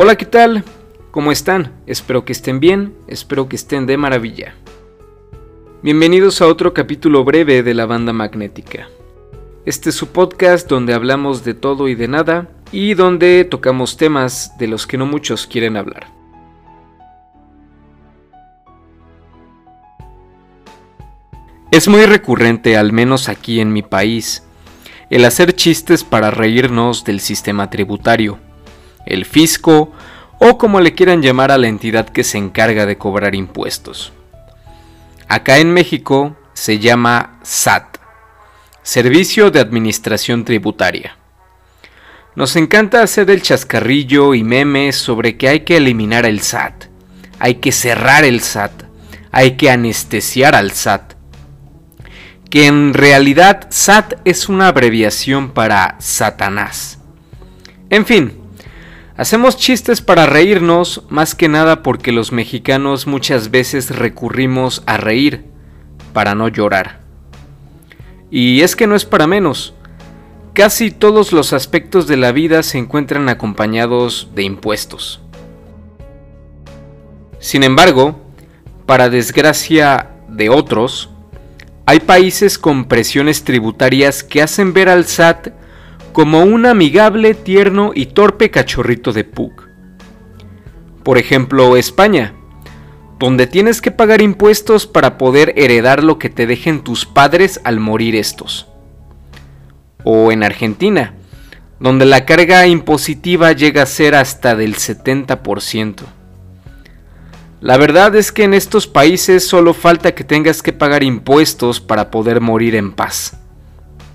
Hola, ¿qué tal? ¿Cómo están? Espero que estén bien, espero que estén de maravilla. Bienvenidos a otro capítulo breve de la banda magnética. Este es su podcast donde hablamos de todo y de nada y donde tocamos temas de los que no muchos quieren hablar. Es muy recurrente, al menos aquí en mi país, el hacer chistes para reírnos del sistema tributario, el fisco o como le quieran llamar a la entidad que se encarga de cobrar impuestos. Acá en México se llama SAT, Servicio de Administración Tributaria. Nos encanta hacer el chascarrillo y memes sobre que hay que eliminar el SAT, hay que cerrar el SAT, hay que anestesiar al SAT, que en realidad SAT es una abreviación para Satanás. En fin, hacemos chistes para reírnos más que nada porque los mexicanos muchas veces recurrimos a reír para no llorar. Y es que no es para menos. Casi todos los aspectos de la vida se encuentran acompañados de impuestos. Sin embargo, para desgracia de otros, hay países con presiones tributarias que hacen ver al SAT como un amigable, tierno y torpe cachorrito de Pug. Por ejemplo, España, donde tienes que pagar impuestos para poder heredar lo que te dejen tus padres al morir estos. O en Argentina, donde la carga impositiva llega a ser hasta del 70%. La verdad es que en estos países solo falta que tengas que pagar impuestos para poder morir en paz.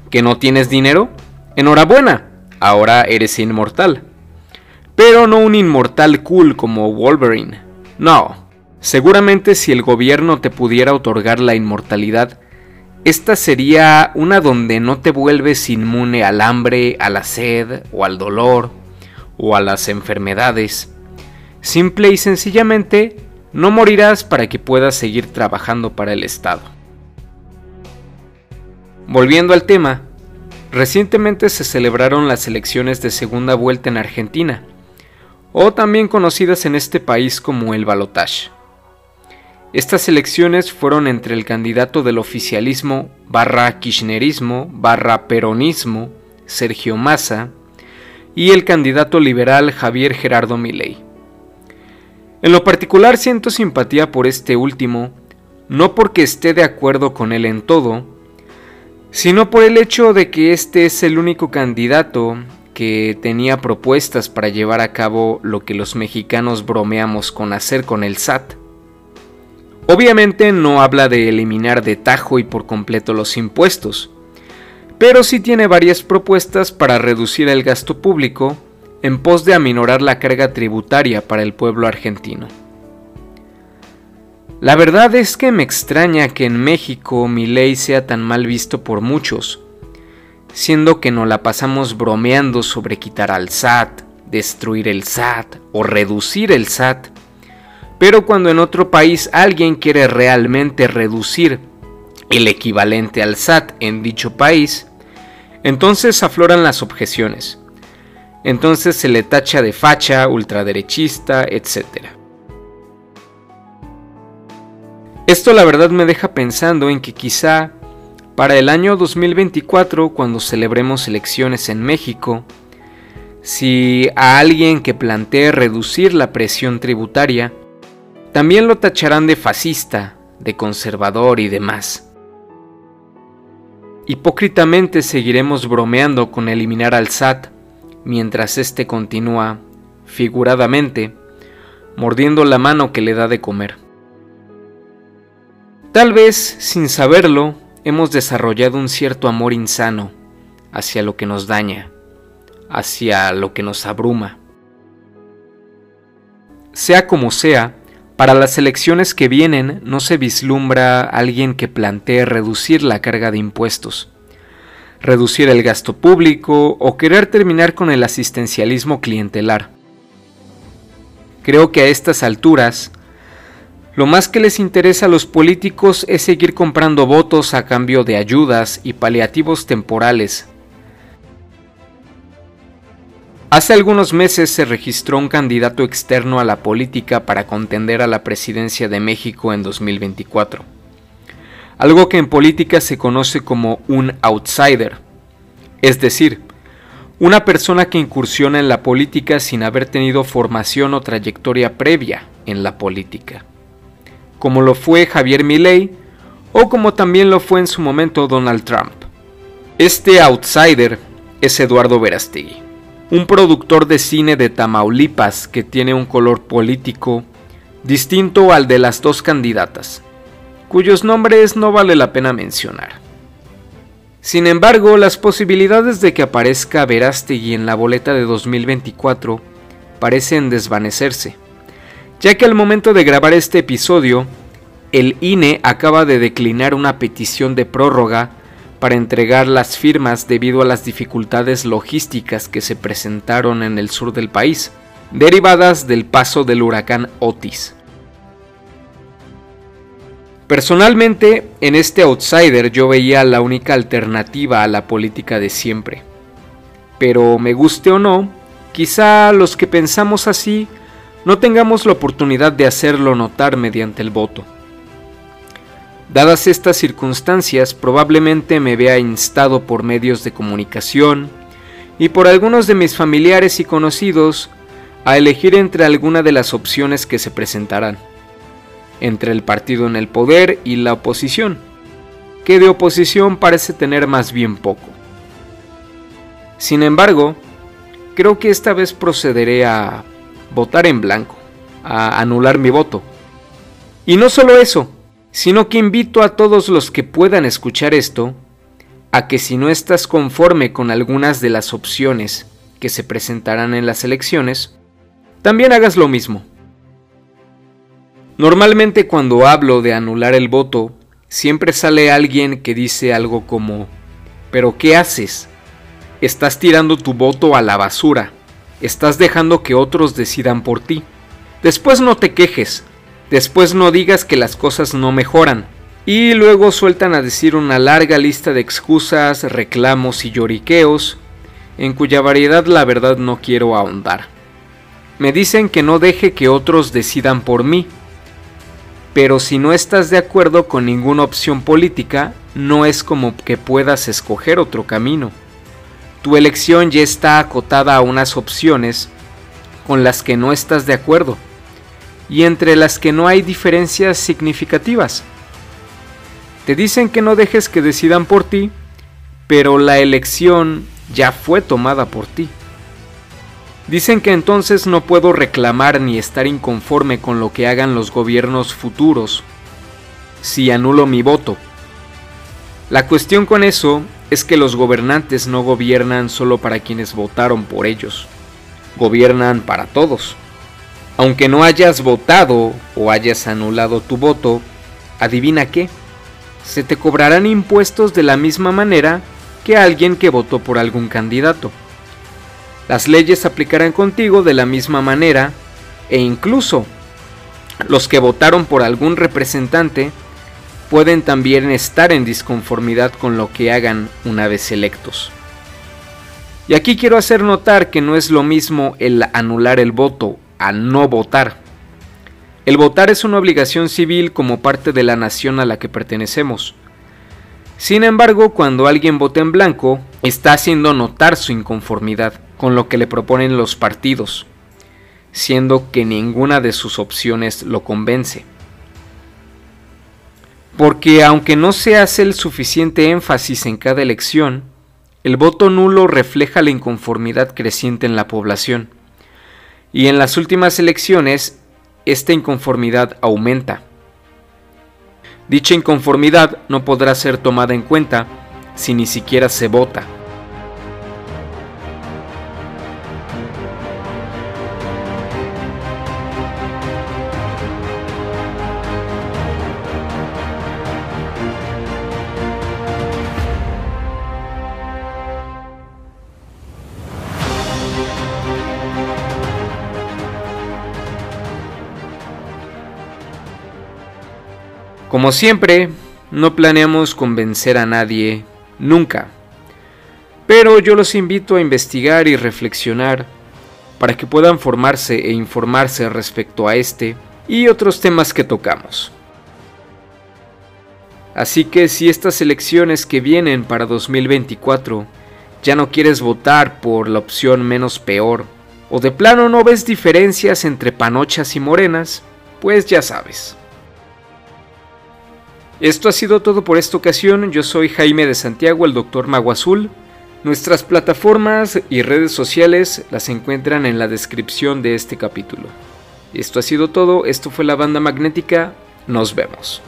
¿Que no tienes dinero? Enhorabuena, ahora eres inmortal. Pero no un inmortal cool como Wolverine. No, seguramente si el gobierno te pudiera otorgar la inmortalidad, esta sería una donde no te vuelves inmune al hambre, a la sed o al dolor o a las enfermedades. Simple y sencillamente no morirás para que puedas seguir trabajando para el Estado. Volviendo al tema, recientemente se celebraron las elecciones de segunda vuelta en Argentina, o también conocidas en este país como el balotage. Estas elecciones fueron entre el candidato del oficialismo barra kirchnerismo barra peronismo, Sergio Massa, y el candidato liberal Javier Gerardo Milei. En lo particular siento simpatía por este último, no porque esté de acuerdo con él en todo, sino por el hecho de que este es el único candidato que tenía propuestas para llevar a cabo lo que los mexicanos bromeamos con hacer con el SAT. Obviamente no habla de eliminar de tajo y por completo los impuestos, pero sí tiene varias propuestas para reducir el gasto público en pos de aminorar la carga tributaria para el pueblo argentino. La verdad es que me extraña que en México mi ley sea tan mal visto por muchos, siendo que nos la pasamos bromeando sobre quitar al SAT, destruir el SAT o reducir el SAT, pero cuando en otro país alguien quiere realmente reducir el equivalente al SAT en dicho país, entonces afloran las objeciones entonces se le tacha de facha, ultraderechista, etc. Esto la verdad me deja pensando en que quizá para el año 2024, cuando celebremos elecciones en México, si a alguien que plantee reducir la presión tributaria, también lo tacharán de fascista, de conservador y demás. Hipócritamente seguiremos bromeando con eliminar al SAT, mientras éste continúa, figuradamente, mordiendo la mano que le da de comer. Tal vez, sin saberlo, hemos desarrollado un cierto amor insano hacia lo que nos daña, hacia lo que nos abruma. Sea como sea, para las elecciones que vienen no se vislumbra alguien que plantee reducir la carga de impuestos reducir el gasto público o querer terminar con el asistencialismo clientelar. Creo que a estas alturas, lo más que les interesa a los políticos es seguir comprando votos a cambio de ayudas y paliativos temporales. Hace algunos meses se registró un candidato externo a la política para contender a la presidencia de México en 2024. Algo que en política se conoce como un outsider, es decir, una persona que incursiona en la política sin haber tenido formación o trayectoria previa en la política, como lo fue Javier Milei o como también lo fue en su momento Donald Trump. Este outsider es Eduardo Verastegui un productor de cine de Tamaulipas que tiene un color político distinto al de las dos candidatas, cuyos nombres no vale la pena mencionar. Sin embargo, las posibilidades de que aparezca Verástegui en la boleta de 2024 parecen desvanecerse, ya que al momento de grabar este episodio, el INE acaba de declinar una petición de prórroga para entregar las firmas debido a las dificultades logísticas que se presentaron en el sur del país, derivadas del paso del huracán Otis. Personalmente, en este outsider yo veía la única alternativa a la política de siempre. Pero me guste o no, quizá los que pensamos así no tengamos la oportunidad de hacerlo notar mediante el voto. Dadas estas circunstancias, probablemente me vea instado por medios de comunicación y por algunos de mis familiares y conocidos a elegir entre alguna de las opciones que se presentarán, entre el partido en el poder y la oposición, que de oposición parece tener más bien poco. Sin embargo, creo que esta vez procederé a votar en blanco, a anular mi voto. Y no solo eso, sino que invito a todos los que puedan escuchar esto a que si no estás conforme con algunas de las opciones que se presentarán en las elecciones, también hagas lo mismo. Normalmente cuando hablo de anular el voto, siempre sale alguien que dice algo como, pero ¿qué haces? Estás tirando tu voto a la basura, estás dejando que otros decidan por ti. Después no te quejes, Después no digas que las cosas no mejoran. Y luego sueltan a decir una larga lista de excusas, reclamos y lloriqueos, en cuya variedad la verdad no quiero ahondar. Me dicen que no deje que otros decidan por mí, pero si no estás de acuerdo con ninguna opción política, no es como que puedas escoger otro camino. Tu elección ya está acotada a unas opciones con las que no estás de acuerdo y entre las que no hay diferencias significativas. Te dicen que no dejes que decidan por ti, pero la elección ya fue tomada por ti. Dicen que entonces no puedo reclamar ni estar inconforme con lo que hagan los gobiernos futuros si anulo mi voto. La cuestión con eso es que los gobernantes no gobiernan solo para quienes votaron por ellos, gobiernan para todos. Aunque no hayas votado o hayas anulado tu voto, adivina qué, se te cobrarán impuestos de la misma manera que alguien que votó por algún candidato. Las leyes aplicarán contigo de la misma manera e incluso los que votaron por algún representante pueden también estar en disconformidad con lo que hagan una vez electos. Y aquí quiero hacer notar que no es lo mismo el anular el voto a no votar. El votar es una obligación civil como parte de la nación a la que pertenecemos. Sin embargo, cuando alguien vota en blanco, está haciendo notar su inconformidad con lo que le proponen los partidos, siendo que ninguna de sus opciones lo convence. Porque aunque no se hace el suficiente énfasis en cada elección, el voto nulo refleja la inconformidad creciente en la población y en las últimas elecciones esta inconformidad aumenta. Dicha inconformidad no podrá ser tomada en cuenta si ni siquiera se vota. Como siempre, no planeamos convencer a nadie, nunca. Pero yo los invito a investigar y reflexionar para que puedan formarse e informarse respecto a este y otros temas que tocamos. Así que si estas elecciones que vienen para 2024 ya no quieres votar por la opción menos peor, o de plano no ves diferencias entre panochas y morenas, pues ya sabes. Esto ha sido todo por esta ocasión, yo soy Jaime de Santiago, el Dr. Mago Azul. Nuestras plataformas y redes sociales las encuentran en la descripción de este capítulo. Esto ha sido todo, esto fue la banda magnética, nos vemos.